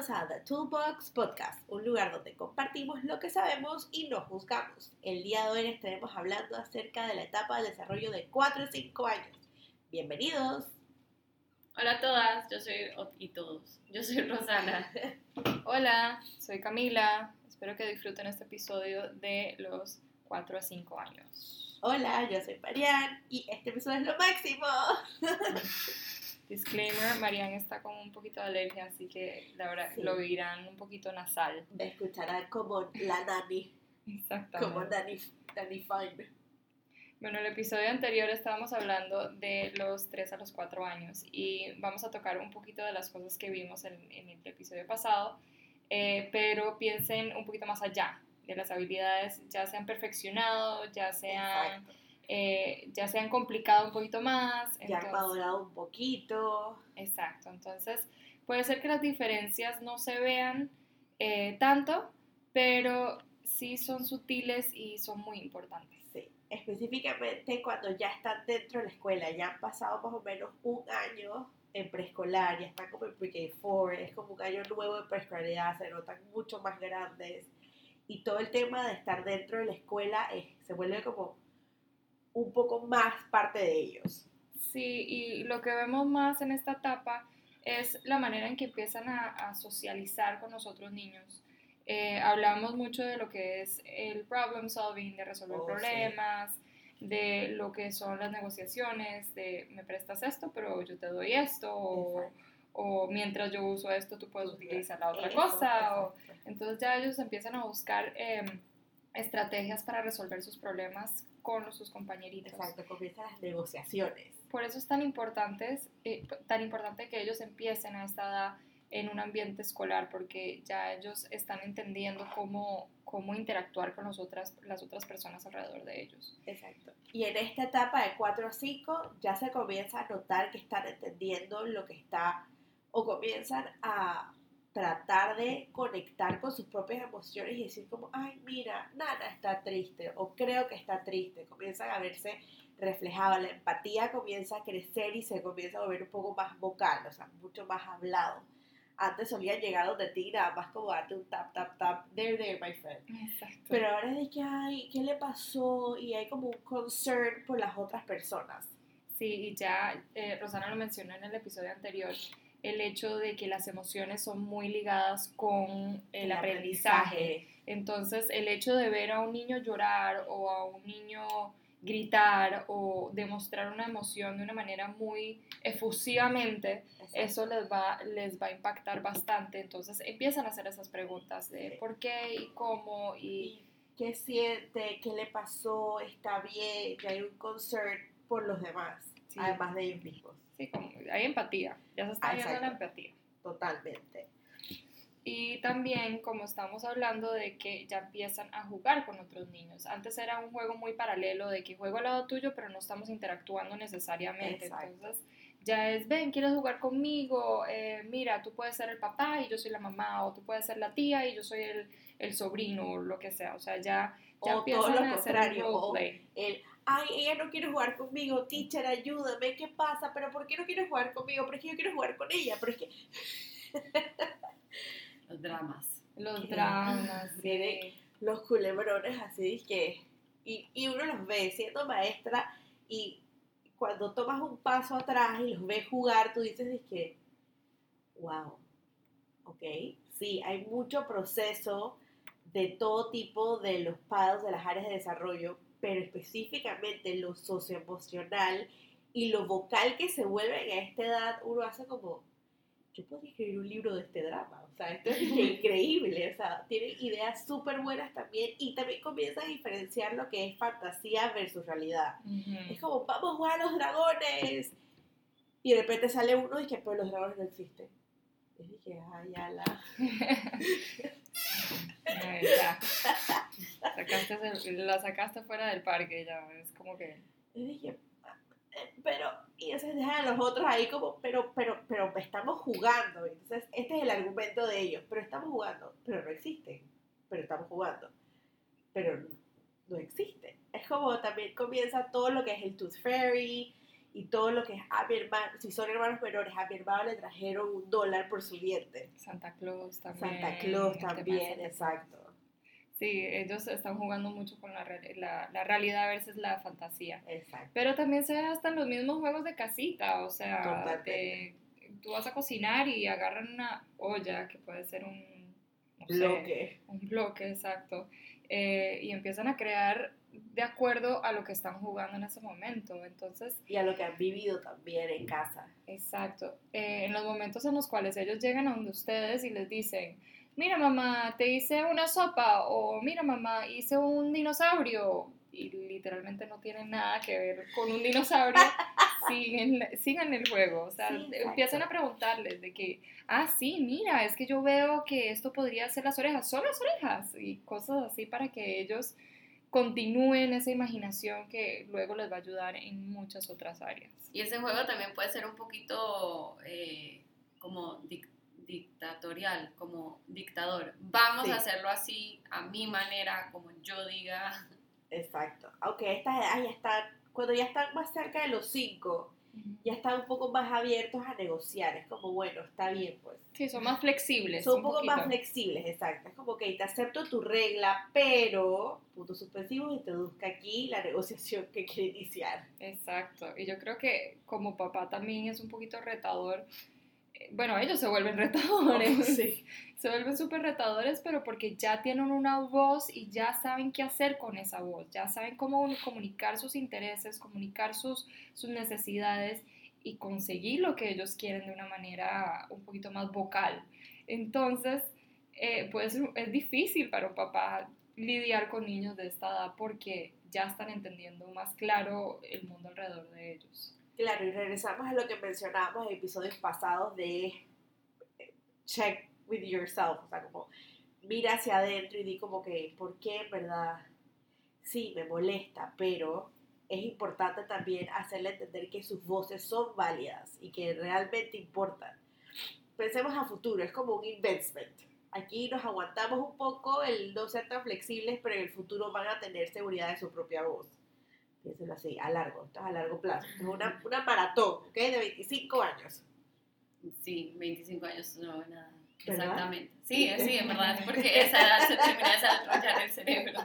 Bienvenidos a The Toolbox Podcast, un lugar donde compartimos lo que sabemos y no juzgamos. El día de hoy estaremos hablando acerca de la etapa de desarrollo de 4 y 5 años. Bienvenidos. Hola a todas, yo soy y todos. Yo soy Rosana. Hola, soy Camila. Espero que disfruten este episodio de los 4 a 5 años. Hola, yo soy Marian y este episodio es lo máximo. Disclaimer, Marian está con un poquito de alergia, así que la verdad lo oirán un poquito nasal. Me escucharán como la Nani. Exactamente. Como Nani, Nani Fine. Bueno, el episodio anterior estábamos hablando de los 3 a los 4 años y vamos a tocar un poquito de las cosas que vimos en, el episodio pasado, eh, pero piensen un poquito más allá, de las habilidades ya se han perfeccionado, ya se han eh, ya se han complicado un poquito más. Ya han madurado un poquito. Exacto, entonces puede ser que las diferencias no se vean eh, tanto, pero sí son sutiles y son muy importantes. Sí, específicamente cuando ya están dentro de la escuela, ya han pasado más o menos un año en preescolar, ya están como en pre-K4, es como un año nuevo de preescolaridad, se notan mucho más grandes y todo el tema de estar dentro de la escuela se vuelve como un poco más parte de ellos. Sí, y lo que vemos más en esta etapa es la manera en que empiezan a, socializar con los otros niños. Eh, hablamos mucho de lo que es el problem solving, de resolver oh, problemas, de lo que son las negociaciones, de me prestas esto, pero yo te doy esto, o, mientras yo uso esto, tú puedes utilizar la otra cosa. entonces ya ellos empiezan a buscar em, estrategias para resolver sus problemas con sus compañeritos. Exacto, comienzan las negociaciones. Por eso es tan importante, eh, tan importante que ellos empiecen a esta edad en un ambiente escolar, porque ya ellos están entendiendo cómo, cómo interactuar con las otras, las otras personas alrededor de ellos. Exacto. Y en esta etapa de 4 a 5 ya se comienza a notar que están entendiendo lo que está, o comienzan a tratar de conectar con sus propias emociones y decir como, ay, mira, Nana está triste o creo que está triste. Comienzan a verse reflejada, la empatía comienza a crecer y se comienza a volver un poco más vocal, o sea, mucho más hablado. Antes solía llegar donde ti nada más como darte un tap, tap, tap, there, there, my friend. Exacto. Pero ahora es de que, ay, ¿qué le pasó? Y hay como un concern por las otras personas. Sí, y ya eh, Rosana lo mencionó en el episodio anterior, el hecho de que las emociones son muy ligadas con el, aprendizaje. Entonces, el hecho de ver a un niño llorar o a un niño gritar o demostrar una emoción de una manera muy efusivamente, eso les va, les va a impactar bastante. Entonces empiezan a hacer esas preguntas de por qué y cómo y, qué siente, qué le pasó, está bien, que hay un concern por los demás, además de ellos mismos hay empatía, ya se está viendo la empatía. Totalmente. Y también, como estamos hablando de que ya empiezan a jugar con otros niños. Antes era un juego muy paralelo de que juego al lado tuyo, pero no estamos interactuando necesariamente. Entonces, ya es, ven, ¿quieres jugar conmigo? Eh, mira, tú puedes ser el papá y yo soy la mamá, o tú puedes ser la tía y yo soy el, el sobrino, o lo que sea. O sea, ya, ya o todo lo contrario, el, ay, ella no quiere jugar conmigo, teacher, ayúdame, ¿qué pasa? Pero ¿por qué no quiere jugar conmigo? Pero es que yo quiero jugar con ella, pero es que... los dramas. Los dramas, sí. Los culebrones así que... Y, y uno los ve siendo maestra y cuando tomas un paso atrás y los ves jugar, tú dices que, wow, ok, sí, hay mucho proceso de todo tipo de los pados de las áreas de desarrollo, pero específicamente lo socioemocional y lo vocal que se vuelve a esta edad, uno hace como, yo podría escribir un libro de este drama, o sea, esto es increíble, o sea, tiene ideas súper buenas también y también comienza a diferenciar lo que es fantasía versus realidad. Es como, vamos a jugar a los dragones. Y de repente sale uno y que, pues los dragones no existen. Y dije, ay, ala. ya. Sacaste, la sacaste fuera del parque ya, es como que... Dije, pero, y entonces dejan a los otros ahí como, pero, pero, pero estamos jugando. Entonces, este es el argumento de ellos, pero estamos jugando, pero no existen, pero estamos jugando, pero no, existen. Es como también comienza todo lo que es el Tooth Fairy y todo lo que es a mi hermano, si son hermanos menores, a mi hermano le trajeron un dólar por su diente. Santa Claus también. Santa Claus también, exacto. Sí, ellos están jugando mucho con la, la, la realidad versus la fantasía. Exacto. Pero también se ve hasta los mismos juegos de casita, o sea, de- tú vas a cocinar y agarran una olla que puede ser un no sé, Bloque. un bloque, exacto, eh, y empiezan a crear de acuerdo a lo que están jugando en ese momento. Entonces, Y a lo que han vivido también en casa. Exacto. Eh, en los momentos en los cuales ellos llegan a donde ustedes y les dicen, mira mamá, te hice una sopa o mira mamá, hice un dinosaurio y literalmente no tienen nada que ver con un dinosaurio, siguen, sigan el juego. O sea, Sí, empiezan a preguntarles de que, ah, sí, mira, es que yo veo que esto podría ser las orejas, son las orejas y cosas así para que ellos continúen esa imaginación que luego les va a ayudar en muchas otras áreas. Y ese juego también puede ser un poquito eh, como dic- dictatorial, como dictador. Vamos Sí. a hacerlo así, a mi manera, como yo diga. Exacto. Aunque a estas edades ya están, cuando ya están más cerca de los cinco, ya están un poco más abiertos a negociar. Es como, bueno, está bien, pues. Sí, son más flexibles. Son un poco más flexibles, exacto. Es como que te acepto tu regla, pero, puntos suspensivos, introduzca aquí la negociación que quiere iniciar. Exacto. Y yo creo que como papá también es un poquito retador. Bueno, ellos se vuelven retadores. Sí. Se vuelven súper retadores, pero porque ya tienen una voz y ya saben qué hacer con esa voz. Ya saben cómo comunicar sus intereses, comunicar sus, sus necesidades y conseguir lo que ellos quieren de una manera un poquito más vocal. Entonces, eh, pues es difícil para un papá lidiar con niños de esta edad porque ya están entendiendo más claro el mundo alrededor de ellos. Claro, y regresamos a lo que mencionábamos en episodios pasados de eh, check with yourself, o sea, como mira hacia adentro y di como que, ¿por qué verdad? Sí, me molesta, pero es importante también hacerle entender que sus voces son válidas y que realmente importan. Pensemos a futuro, es como un investment. Aquí nos aguantamos un poco el no ser tan flexibles, pero en el futuro van a tener seguridad de su propia voz. Piénselo así, a largo, esto es a largo plazo. Es una, una maratón, ¿ok? De 25 años. Sí, 25 años no, nada. ¿Verdad? Exactamente. Sí, sí, en verdad, porque esa edad se termina de desarrollar el cerebro.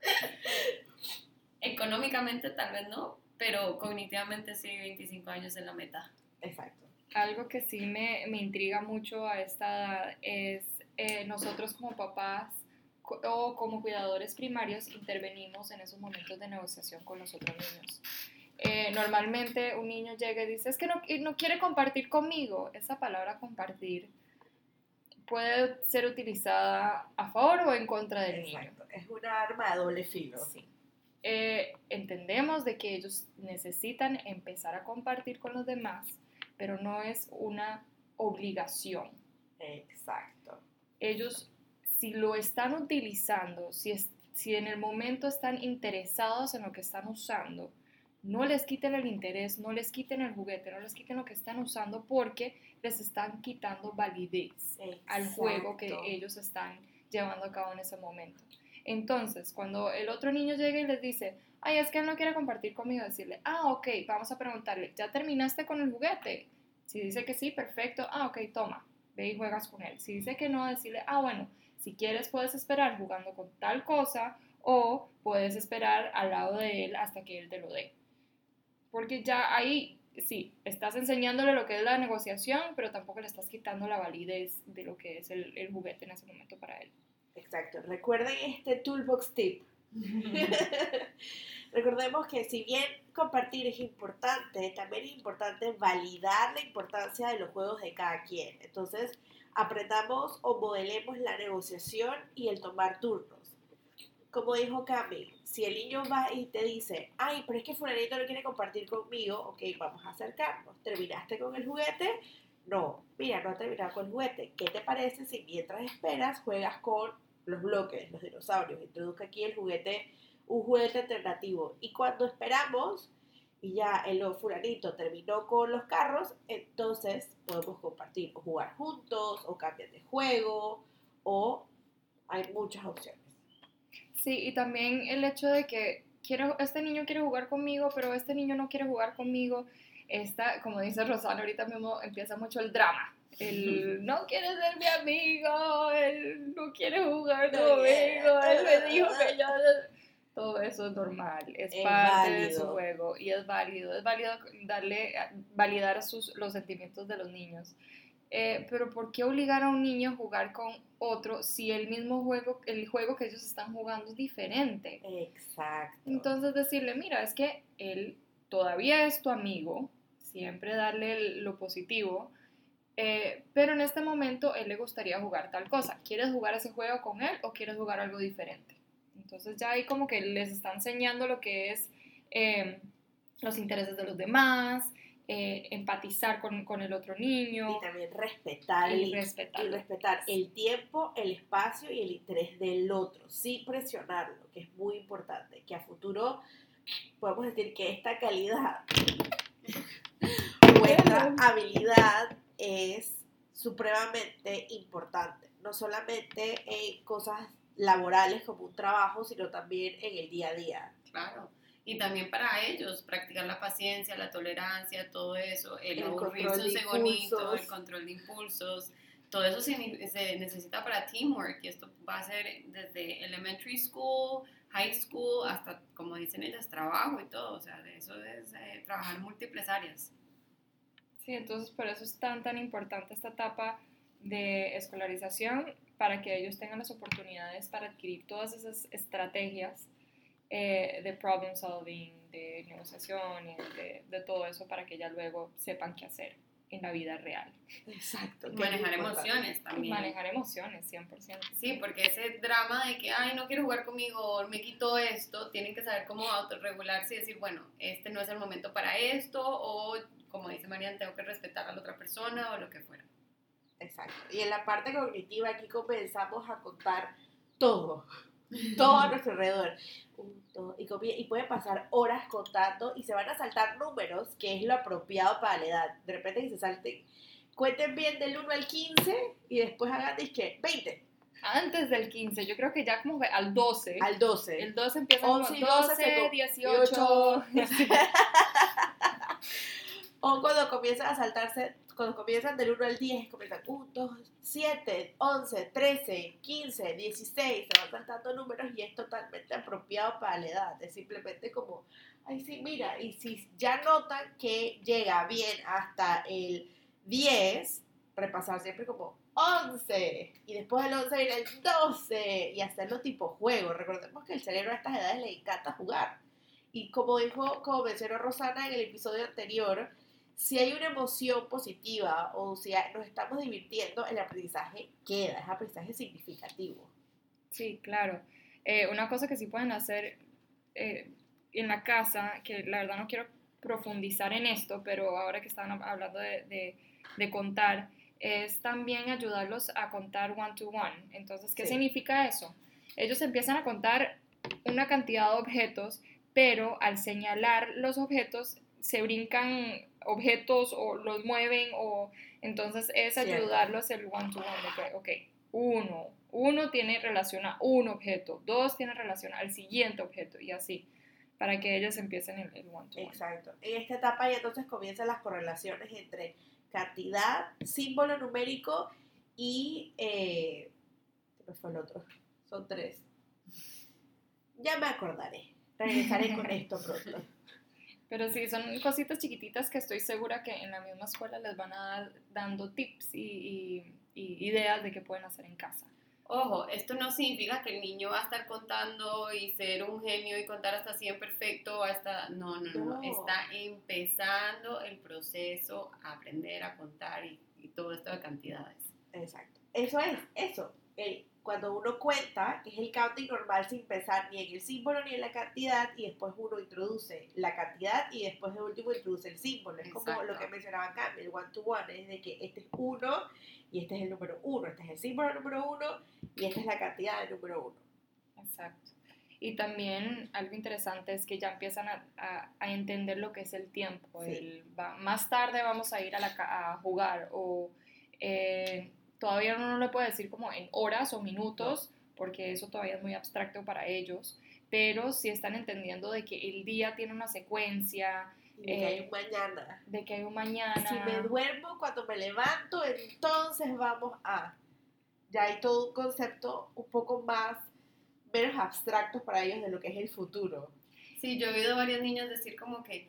Económicamente tal vez no, pero cognitivamente sí, 25 años es la meta. Exacto. Algo que sí me, me intriga mucho a esta edad es eh, nosotros como papás o como cuidadores primarios intervenimos en esos momentos de negociación con los otros niños. Eh, normalmente un niño llega y dice, es que no, no quiere compartir conmigo. Esa palabra compartir puede ser utilizada a favor o en contra del niño. Es una arma de doble filo. Sí. Eh, entendemos de que ellos necesitan empezar a compartir con los demás, pero no es una obligación. Exacto. Ellos, si lo están utilizando, si, es- si en el momento están interesados en lo que están usando, no les quiten el interés, no les quiten el juguete, no les quiten lo que están usando porque les están quitando validez al juego que ellos están llevando a cabo en ese momento. Entonces, cuando el otro niño llega y les dice, ay, es que él no quiere compartir conmigo, decirle, ah, ok, vamos a preguntarle, ¿ya terminaste con el juguete? Si dice que sí, perfecto, ah, ok, toma, ve y juegas con él. Si dice que no, decirle, ah, bueno, si quieres puedes esperar jugando con tal cosa o puedes esperar al lado de él hasta que él te lo dé. Porque ya ahí, sí, estás enseñándole lo que es la negociación, pero tampoco le estás quitando la validez de lo que es el, el juguete en ese momento para él. Exacto. Recuerden este toolbox tip. Recordemos que si bien compartir es importante, también es importante validar la importancia de los juegos de cada quien. Entonces, aprendamos o modelemos la negociación y el tomar turnos. Como dijo Cami, si el niño va y te dice, ay, pero es que fulanito no quiere compartir conmigo, ok, vamos a acercarnos. ¿Terminaste con el juguete? No, mira, no has terminado con el juguete. ¿Qué te parece si mientras esperas juegas con los bloques, los dinosaurios? Introduzca aquí el juguete, un juguete alternativo. Y cuando esperamos y ya el fulanito terminó con los carros, entonces podemos compartir o jugar juntos o cambiar de juego o hay muchas opciones. Sí, y también el hecho de que quiero, este niño quiere jugar conmigo, pero este niño no quiere jugar conmigo. Esta, como dice Rosana, ahorita mismo empieza mucho el drama. El no quiere ser mi amigo, él no quiere jugar conmigo, él me dijo que yo... Todo eso es normal, es, Es parte de su válido. juego y es válido, es válido darle, validar sus, los sentimientos de los niños. Eh, pero ¿por qué obligar a un niño a jugar con otro si el mismo juego, el juego que ellos están jugando es diferente? Exacto. Entonces decirle, mira, es que él todavía es tu amigo, siempre darle lo positivo, eh, pero en este momento él le gustaría jugar tal cosa. ¿Quieres jugar ese juego con él o quieres jugar algo diferente? Entonces ya ahí como que les está enseñando lo que es eh, los intereses de los demás, eh, empatizar con, con el otro niño y también respetar y el, respetar. y respetar el tiempo, el espacio y el interés del otro, sin presionarlo, que es muy importante, que a futuro podemos decir que esta calidad, nuestra habilidad es supremamente importante, no solamente en cosas laborales como un trabajo, sino también en el día a día. Claro. Y también para ellos, practicar la paciencia, la tolerancia, todo eso, el, El aburrirse impulsos. el control de impulsos, todo eso se, se necesita para teamwork y esto va a ser desde elementary school, high school, hasta, como dicen ellas, trabajo y todo, o sea, de eso es eh, trabajar en múltiples áreas. Sí, entonces por eso es tan, tan importante esta etapa de escolarización para que ellos tengan las oportunidades para adquirir todas esas estrategias eh, de problem solving, de negociación, y de, de todo eso para que ya luego sepan qué hacer en la vida real. Exacto. Y manejar emociones también. manejar emociones, 100%. Sí, porque ese drama de que, ay, no quiero jugar conmigo, me quitó esto, tienen que saber cómo autorregularse y decir, bueno, este no es el momento para esto, o como dice Marian, tengo que respetar a la otra persona, o lo que fuera. Exacto. Y en la parte cognitiva aquí comenzamos a contar todo, todo a nuestro alrededor. Dos, y, y pueden pasar horas contando y se van a saltar números, que es lo apropiado para la edad. De repente que se salten, cuenten bien del 1 al 15 y después hagan, que 20 Antes del 15, yo creo que ya como al 12. al 12. el 12 empieza como 11 y 12 se 12, co- 18. O cuando comienzan a saltarse, cuando comienzan del 1 al 10, comienzan 1, 2, 7, 11, 13, 15, 16, se van saltando números y es totalmente apropiado para la edad. Es simplemente como, ay, sí, mira, y si ya notan que llega bien hasta el 10, repasar siempre como 11, y después del 11 viene el 12, y hacerlo tipo juego. Recordemos que el cerebro a estas edades le encanta jugar. Y como dijo, como mencionó Rosana en el episodio anterior, si hay una emoción positiva o si nos estamos divirtiendo, el aprendizaje queda, es aprendizaje significativo. Sí, claro. Eh, una cosa que sí pueden hacer eh, en la casa, que la verdad no quiero profundizar en esto, pero ahora que están hab- hablando de, de- de contar, es también ayudarlos a contar one to one. Entonces, ¿qué Sí. significa eso? Ellos empiezan a contar una cantidad de objetos, pero al señalar los objetos se brincan objetos o los mueven o entonces es ayudarlos el one to one ok, uno, uno tiene relación a un objeto, dos tiene relación al siguiente objeto y así, para que ellos empiecen el, el one to one. Exacto. En esta etapa ya entonces comienzan las correlaciones entre cantidad, símbolo numérico y... Eh, ¿Qué fue el otro? Son tres. Ya me acordaré. Regresaré con esto pronto. Pero sí, son cositas chiquititas que estoy segura que en la misma escuela les van a dar dando tips y, y- y ideas de qué pueden hacer en casa. Ojo, esto no significa que el niño va a estar contando y ser un genio y contar hasta 100 perfecto, hasta... No, no, no, no. No. Está empezando el proceso a aprender a contar y, y todo esto de cantidades. Exacto. Eso es, eso. El- cuando uno cuenta, que es el counting normal sin pensar ni en el símbolo ni en la cantidad, y después uno introduce la cantidad y después de último introduce el símbolo. Es como lo que mencionaba acá, el one to one, es de que este es uno y este es el número uno, este es el símbolo número uno y esta es la cantidad del número uno. Exacto. Y también algo interesante es que ya empiezan a, a- a entender lo que es el tiempo. Sí. El va- más tarde vamos a ir a, la, ca- a jugar o eh, todavía uno no le puede decir como en horas o minutos porque eso todavía es muy abstracto para ellos. pero sí están entendiendo de que el día tiene una secuencia, de que hay Eh, un mañana. de que hay un mañana. Si me duermo cuando me levanto, entonces vamos a. Ya hay todo un concepto un poco más, menos abstracto para ellos de lo que es el futuro. Sí, yo he oído varios niños decir como que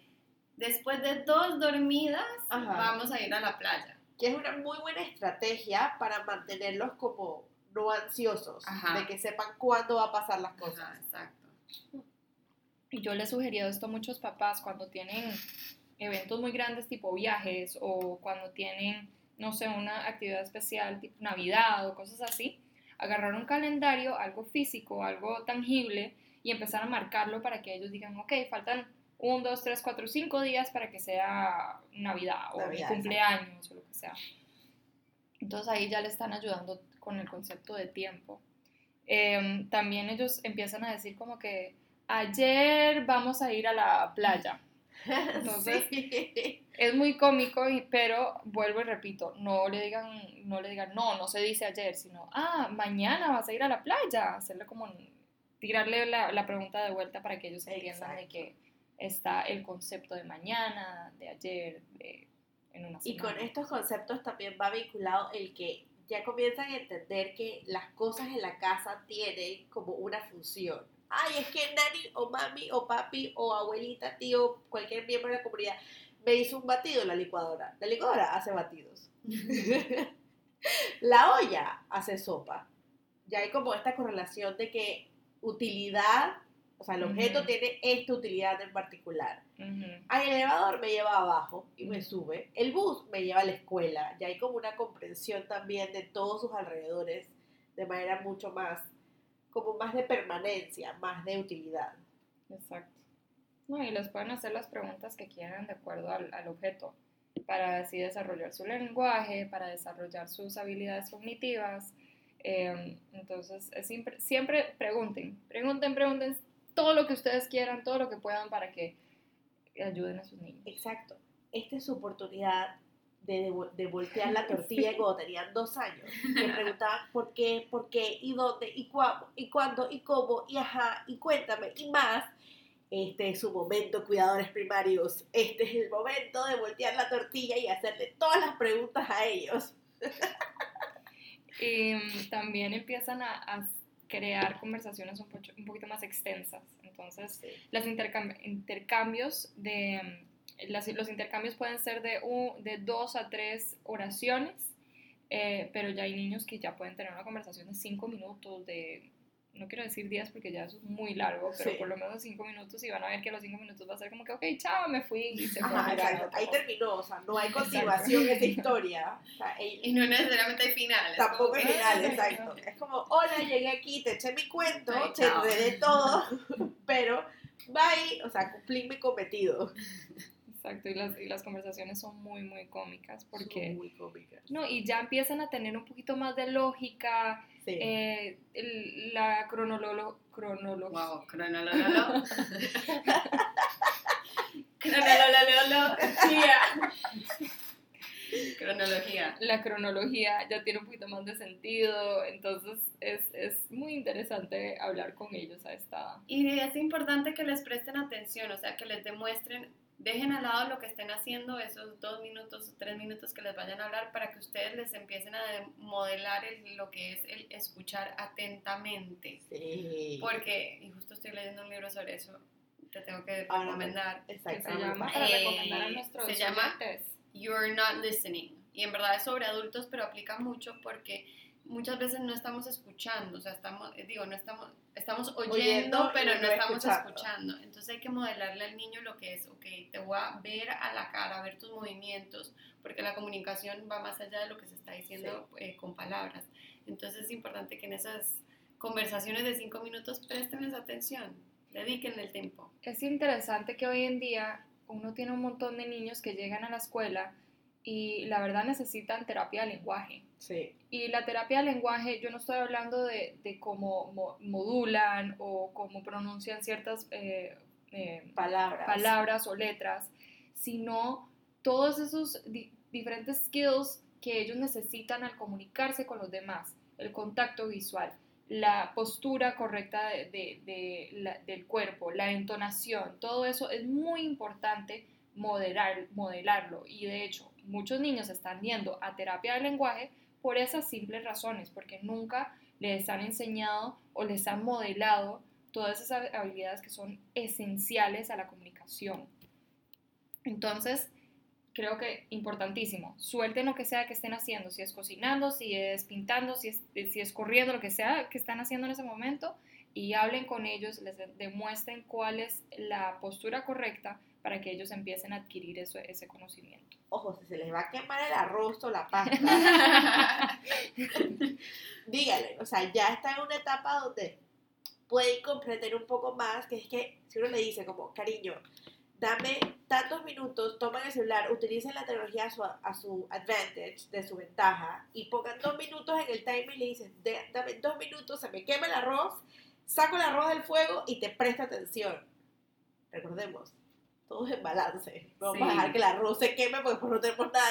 después de dos dormidas Ajá. vamos a ir a la playa. Que es una muy buena estrategia para mantenerlos como no ansiosos, Ajá. de que sepan cuándo va a pasar las cosas. Ajá, exacto. Y yo le he sugerido esto a muchos papás cuando tienen eventos muy grandes tipo viajes o cuando tienen, no sé, una actividad especial tipo Navidad o cosas así, agarrar un calendario, algo físico, algo tangible y empezar a marcarlo para que ellos digan, ok, faltan un, dos, tres, cuatro, cinco días para que sea Navidad o mi cumpleaños o lo que sea. Entonces ahí ya le están ayudando con el concepto de tiempo. Em, también ellos empiezan a decir como que ayer vamos a ir a la playa. Entonces, Sí. Es muy cómico, pero vuelvo y repito, no le digan, no le digan, no, no se dice ayer, sino, ah, mañana vas a ir a la playa, hacerle como, tirarle la, la pregunta de vuelta para que ellos entiendan de Exacto. que está el concepto de mañana, de ayer, de en una Y con semana. estos conceptos también va vinculado el que ya comienzan a entender que las cosas en la casa tienen como una función. Ay, es que nani o mami o papi o abuelita, tío, cualquier miembro de la comunidad me hizo un batido en la licuadora. La licuadora hace batidos. la olla hace sopa. Ya hay como esta correlación de que utilidad, o sea, el objeto tiene esta utilidad en particular. Ah, el elevador me lleva abajo y me sube. El bus me lleva a la escuela. Ya hay como una comprensión también de todos sus alrededores de manera mucho más, como más de permanencia, más de utilidad. Exacto. No, y les pueden hacer las preguntas que quieran de acuerdo al, al objeto, para así desarrollar su lenguaje, para desarrollar sus habilidades cognitivas. Eh, entonces, es siempre, siempre pregunten, pregunten, pregunten todo lo que ustedes quieran, todo lo que puedan para que ayuden a sus niños. Exacto. Esta es su oportunidad de, de voltear la tortilla cuando tenían dos años. Me preguntaban por qué, por qué, y dónde, y cuándo, y cuándo, y cómo, y ajá, y cuéntame, y más. Este es su momento, cuidadores primarios. Este es el momento de voltear la tortilla y hacerle todas las preguntas a ellos. Y mm, también empiezan a, a crear conversaciones un, pocho- un poquito más extensas. Entonces, las intercam- intercambios de mm, las- los intercambios pueden ser de, un- de dos a tres oraciones, eh, pero ya hay niños que ya pueden tener una conversación de cinco minutos, de no quiero decir días porque ya eso es muy largo, pero Sí. por lo menos cinco minutos y van a ver que a los cinco minutos va a ser como que, ok, chao, me fui y se fue Ajá, otro Ahí terminó, o sea, no hay continuación en esa historia. O sea, el- Y no necesariamente hay final. Tampoco que- final, exacto. Es como, hola, llegué aquí, te eché mi cuento, Ay, te enredé todo, pero bye, o sea, cumplí mi cometido. Exacto, y las, y las conversaciones son muy, muy cómicas porque... Son muy cómicas. No, y ya empiezan a tener un poquito más de lógica, Sí. eh, el- la cronolo- cronología. Wow. Cronolololología. Cronología. La cronología ya tiene un poquito más de sentido, entonces es, es muy interesante hablar con ellos a esta... Y es importante que les presten atención, o sea, que les demuestren, dejen al lado lo que estén haciendo, esos dos minutos o tres minutos que les vayan a hablar, para que ustedes les empiecen a de- modelar el- lo que es el escuchar atentamente. Sí. Porque, y justo estoy leyendo un libro sobre eso, te tengo que Ahora, recomendar. que Exacto. se llama para Eh, recomendar a nuestros se llama-. You're not listening. Y en verdad es sobre adultos, pero aplica mucho porque muchas veces no estamos escuchando, o sea, estamos, eh, digo, no estamos, estamos oyendo, pero no no estamos escuchando. escuchando. Entonces hay que modelarle al niño lo que es, ok, te voy a ver a la cara, ver tus movimientos, porque la comunicación va más allá de lo que se está diciendo eh, con palabras. Entonces es importante que en esas conversaciones de cinco minutos prestenles atención, dediquen el tiempo. Es interesante que hoy en día uno tiene un montón de niños que llegan a la escuela y la verdad necesitan terapia de lenguaje. Sí. Y la terapia de lenguaje, yo no estoy hablando de, de cómo mo- modulan o cómo pronuncian ciertas eh, eh, Palabras. palabras o letras, sino todos esos di- diferentes skills que ellos necesitan al comunicarse con los demás, el contacto visual, la postura correcta de, de- de la- del cuerpo, la entonación, todo eso es muy importante moderar, modelarlo. Y de hecho, muchos niños están yendo a terapia de lenguaje por esas simples razones, porque nunca les han enseñado o les han modelado todas esas habilidades que son esenciales a la comunicación. Entonces, creo que importantísimo, suelten lo que sea que estén haciendo, si es cocinando, si es pintando, si es, si es corriendo, lo que sea que están haciendo en ese momento, y hablen con ellos, les de- demuestren cuál es la postura correcta para que ellos empiecen a adquirir eso, ese conocimiento. Ojo, si se les va a quemar el arroz o la pasta, dígale, o sea, ya está en una etapa donde pueden comprender un poco más, que es que si uno le dice como, cariño, dame tantos minutos, toman el celular, utilicen la tecnología a su, a su advantage, de su ventaja, y pongan dos minutos en el timer y le dicen, "De- dame dos minutos, se me quema el arroz, saco el arroz del fuego y te presta atención. Recordemos, todo es en balance. No vamos a Sí. dejar que el arroz se queme porque después no tenemos nada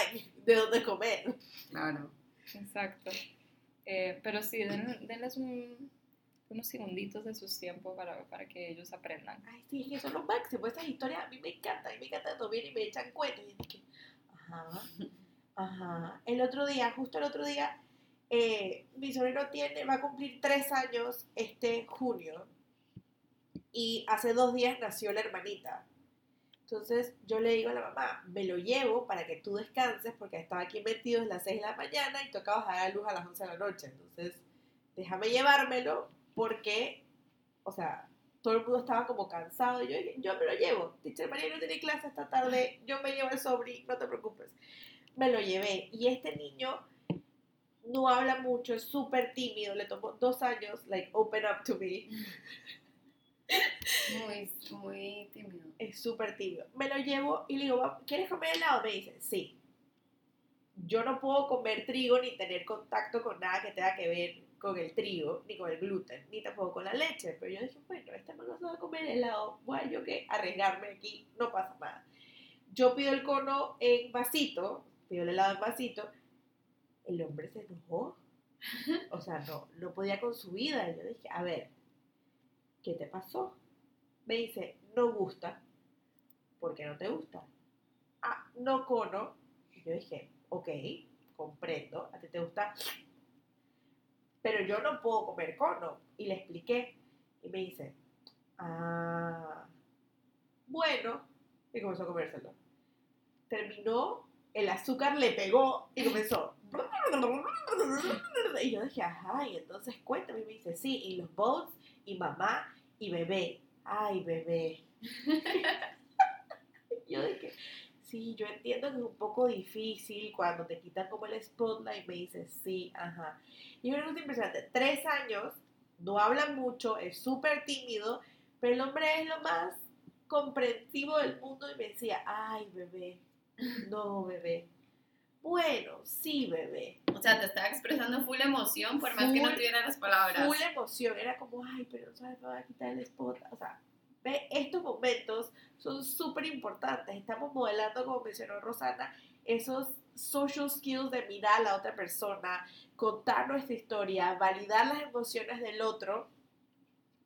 de dónde comer. Claro. Exacto. Eh, pero sí, den- denles un- unos segunditos de sus tiempos para, para que ellos aprendan. Ay, sí, es que son los máximos. Esas historias a mí me encantan. A mí me encanta cuando vienen y me echan cuentos. Y es que, ajá, ajá. El otro día, justo el otro día, eh, mi sobrino tiene, va a cumplir tres años este junio. Y hace dos días nació la hermanita. Entonces yo le digo a la mamá, me lo llevo para que tú descanses porque estaba aquí metido desde las 6 de la mañana y toca bajar la luz a las 11 de la noche. Entonces, déjame llevármelo porque, o sea, todo el mundo estaba como cansado. Yo yo me lo llevo. Teacher María no tiene clase esta tarde, yo me llevo el sobri, no te preocupes. Me lo llevé. Y este niño no habla mucho, es súper tímido, le tomó dos años, like, open up to me. Muy, muy tímido. es súper tibio. Me lo llevo y le digo, "Va- ¿quieres comer helado? Me dice, sí. Yo no puedo comer trigo ni tener contacto con nada que tenga que ver con el trigo, ni con el gluten, ni tampoco con la leche. Pero yo dije, bueno, este no se va a comer helado, voy yo que arriesgarme aquí, no pasa nada. Yo pido el cono en vasito, pido el helado en vasito, el hombre se enojó. O sea, no, no podía con su vida. Y yo dije, a ver, ¿qué te pasó? Me dice, no gusta. ¿Por qué no te gusta? Ah, no cono. Yo dije, ok, comprendo, a ti te gusta. Pero yo no puedo comer cono. Y le expliqué. Y me dice, ah, bueno. Y comenzó a comérselo. Terminó, el azúcar le pegó y comenzó. Y yo dije, ajá, y entonces cuéntame. Y me dice, sí, y los bowls, y mamá, y bebé. Ay, bebé. yo dije, sí, yo entiendo que es un poco difícil cuando te quitan como el spotlight. Me dice, sí, ajá. Y una cosa impresionante, tres años, no habla mucho, es súper tímido, pero el hombre es lo más comprensivo del mundo y me decía, ay, bebé, no, bebé. Bueno, sí, bebé. O sea, te estaba expresando full emoción por más que no tuviera las palabras. Full emoción, era como, ay, pero ¿sabes? Me va a quitar el spot. O sea, ve, estos momentos son súper importantes. Estamos modelando, como mencionó Rosana, esos social skills de mirar a la otra persona, contar nuestra historia, validar las emociones del otro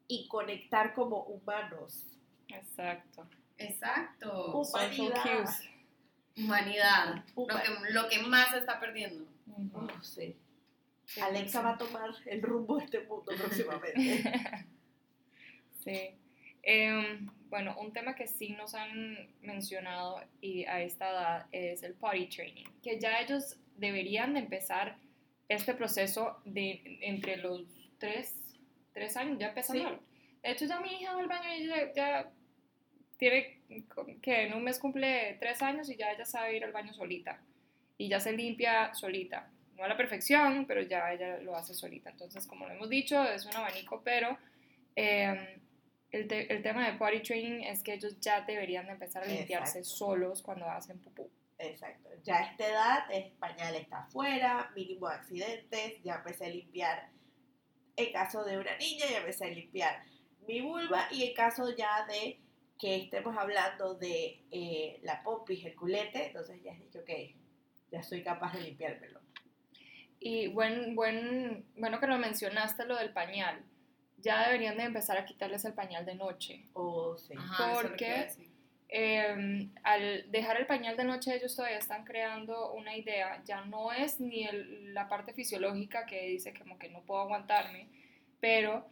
y conectar como humanos. Exacto. Exacto. Social Humanidad. cues. Humanidad. Lo que, lo que más se está perdiendo. Oh, sí. Sí, Alexa sí. va a tomar el rumbo de este mundo próximamente. Sí. Em, bueno, un tema que sí nos han mencionado y a esta edad es el potty training, que ya ellos deberían de empezar este proceso de entre los tres, tres años, ya empezando. Sí. De hecho, ya mi hija va al baño y ya, ya tiene que en un mes cumple tres años y ya ella sabe ir al baño solita y ya se limpia solita. No a la perfección, pero ya ella lo hace solita. Entonces, como lo hemos dicho, es un abanico, pero eh, el, te- el tema de potty training es que ellos ya deberían de empezar a limpiarse Exacto. solos cuando hacen pupú. Exacto. Ya a esta edad, el pañal está afuera, mínimo accidentes, ya empecé a limpiar. En caso de una niña, ya empecé a limpiar mi vulva. Y en caso ya de que estemos hablando de eh, la pompis, el culete, entonces ya dije, ok, ya soy capaz de limpiármelo. Y buen, buen, bueno que lo mencionaste, lo del pañal. Ya deberían de empezar a quitarles el pañal de noche. Oh, sí. Ajá, eso es lo ¿Por que qué? iba a decir. Eh, al dejar el pañal de noche ellos todavía están creando una idea, ya no es ni el- la parte fisiológica que dice como que no puedo aguantarme, pero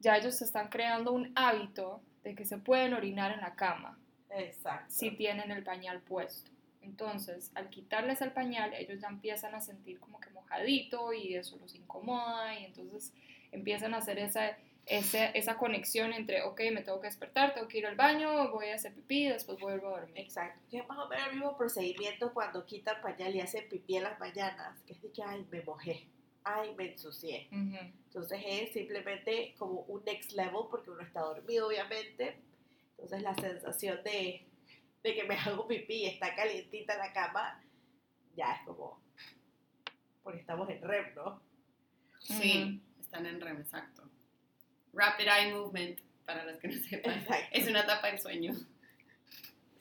ya ellos están creando un hábito de que se pueden orinar en la cama Exacto. si tienen el pañal puesto. Entonces, al quitarles el pañal, ellos ya empiezan a sentir como que mojadito y eso los incomoda y entonces empiezan a hacer esa, esa, esa conexión entre, ok, me tengo que despertar, tengo que ir al baño, voy a hacer pipí, después vuelvo a dormir. Exacto. Es más o menos el mismo procedimiento cuando quitan pañal y hacen pipí en las mañanas. Que es de que, ay, me mojé. Ay, me ensucié. Entonces es simplemente como un next level porque uno está dormido, obviamente. Entonces la sensación de, de que me hago pipí y está calientita la cama, ya es como, porque estamos en REM, ¿no? Sí, están en REM, exacto. Rapid Eye Movement, para los que no sepan, Exacto. es una etapa del sueño.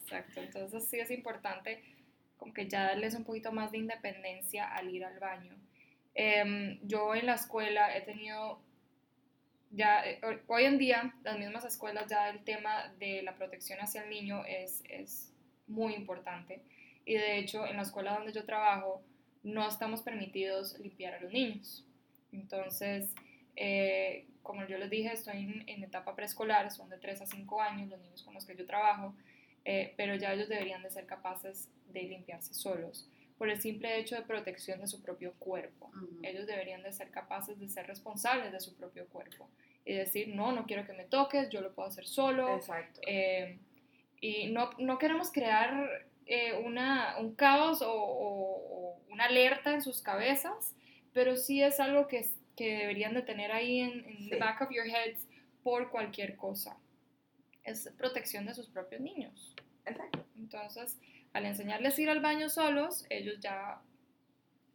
Exacto, entonces sí es importante como que ya darles un poquito más de independencia al ir al baño. Em, yo en la escuela he tenido, ya eh, hoy- en día las mismas escuelas ya el tema de la protección hacia el niño es, es muy importante y de hecho en la escuela donde yo trabajo no estamos permitidos limpiar a los niños. Entonces, eh, como yo les dije, estoy en, en etapa preescolar, son de 3 a 5 años los niños con los que yo trabajo, eh, pero ya ellos deberían de ser capaces de limpiarse solos por el simple hecho de protección de su propio cuerpo. Ujú. Ellos deberían de ser capaces de ser responsables de su propio cuerpo y decir, no, no quiero que me toques, yo lo puedo hacer solo. Exacto. Eh, y no, no queremos crear eh, una, un caos o, o- o una alerta en sus cabezas, pero sí es algo que, que deberían de tener ahí en, en the Sí. back of your heads por cualquier cosa. Es protección de sus propios niños. Exacto. Entonces, al enseñarles a ir al baño solos, ellos ya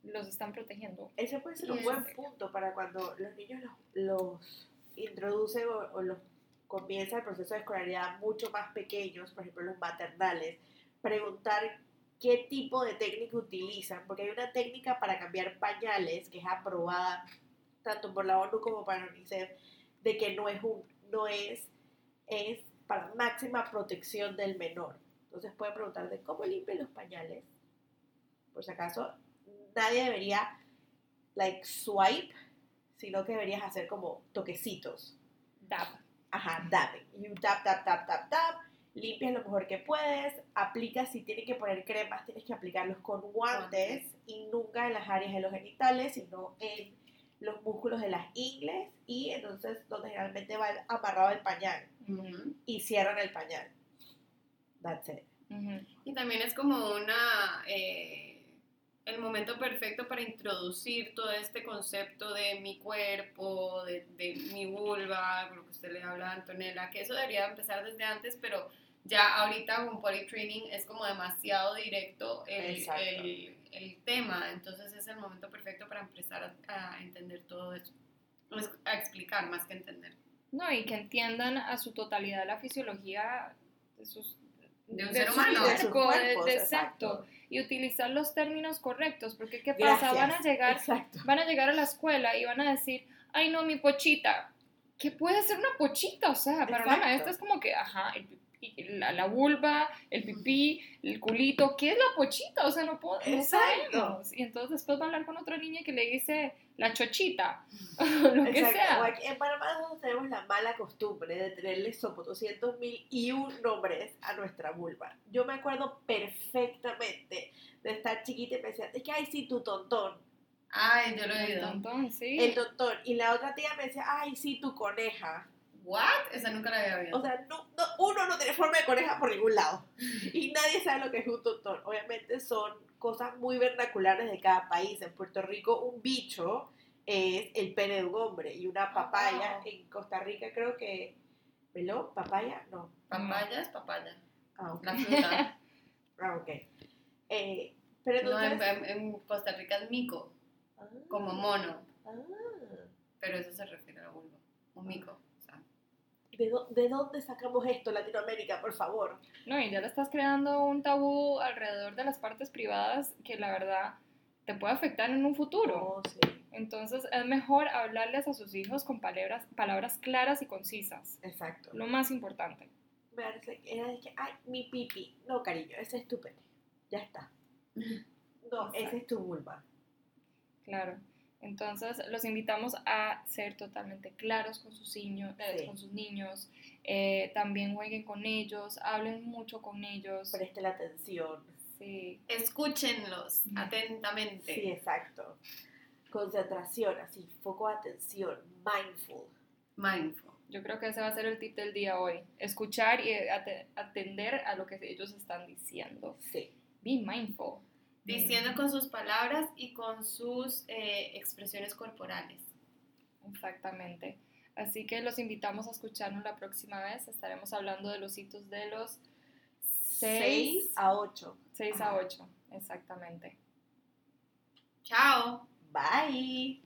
los están protegiendo. Ese puede ser un buen punto para cuando los niños los, los introducen o, o los comienza el proceso de escolaridad mucho más pequeños, por ejemplo los maternales, preguntar qué tipo de técnica utilizan, porque hay una técnica para cambiar pañales que es aprobada tanto por la ONU como para UNICEF, de que no es un, no es, es para máxima protección del menor. Entonces pueden preguntar de cómo limpian los pañales. Por si acaso, nadie debería like swipe, sino que deberías hacer como toquecitos. Dab. Ajá, dabbing. You tap, tap, tap, tap, tap. Limpias lo mejor que puedes. Aplicas, si tienes que poner cremas, tienes que aplicarlos con guantes y nunca en las áreas de los genitales, sino en los músculos de las ingles y entonces donde generalmente va amarrado el pañal Ujú. y cierran el pañal. That's it. Y también es como una eh, el momento perfecto para introducir todo este concepto de mi cuerpo, de, de mi vulva, lo que usted le habla a Antonella, que eso debería empezar desde antes, pero ya ahorita con Body Training es como demasiado directo el, el- el tema, entonces es el momento perfecto para empezar a, a entender todo eso, Es- a explicar más que entender. No, y que entiendan a su totalidad la fisiología de sus De un de ser su humano. De sus cuerpos, de- exacto. exacto. Y utilizar los términos correctos, porque ¿qué pasa? Gracias. Van a llegar, Exacto. van a llegar a la escuela y van a decir, ay no, mi pochita. ¿Qué puede ser una pochita? O sea, para una Exacto. maestra es como que, ajá, la, la vulva, el pipí, el culito, ¿qué es la pochita? O sea, no, puedo, no sabemos. Y entonces después va a hablar con otra niña que le dice la chochita, lo que Exacto. sea. Aquí en Panamá nosotros tenemos la mala costumbre de tenerle sopo 200 mil y un nombres a nuestra vulva. Yo me acuerdo perfectamente de estar chiquita y me decían, es que ay sí, tu tontón, Ay, yo lo he El oído. tontón, sí. el tontón. Y la otra tía me decía, ay sí, tu coneja. ¿What? Esa nunca la había oído. O sea, no, no- uno no tiene forma de coneja por ningún lado. Y nadie sabe lo que es un tontón. Obviamente son cosas muy vernaculares de cada país. En Puerto Rico un bicho es el pene de un hombre y una papaya. wow. En Costa Rica creo que... ¿Melón? ¿Papaya? No. Papaya es papaya. Ah, ok. La fruta. Ah, ok. Eh, pero No, en, entonces... en- en Costa Rica es mico, Ah, como mono. ah. Pero eso se refiere a vulva. Un mico. ¿De, dó- ¿De dónde sacamos esto, Latinoamérica, por favor? No, y ya le estás creando un tabú alrededor de las partes privadas que la verdad te puede afectar en un futuro. Oh, sí. Entonces es mejor hablarles a sus hijos con palabras, palabras claras y concisas. Exacto. Lo más importante. Era de que, ay, mi pipi. No, cariño, ese es tu pene. Ya está. No, ese es tu vulva. Claro. Entonces los invitamos a ser totalmente claros con sus, niños, eh, Sí. con sus niños. Eh, también jueguen con ellos, hablen mucho con ellos. Preste la atención. Sí, Escúchenlos atentamente. Sí, exacto. Concentración, así, foco de atención, mindful. Mindful. yo creo que ese va a ser el tip del día hoy. Escuchar y ate- atender a lo que ellos están diciendo. Sí. Be mindful. Diciendo con sus palabras y con sus eh, expresiones corporales. Exactamente. Así que los invitamos a escucharnos la próxima vez. Estaremos hablando de los hitos de los 6 6 a 8. 6 a 8. Exactamente. Chao. Bye.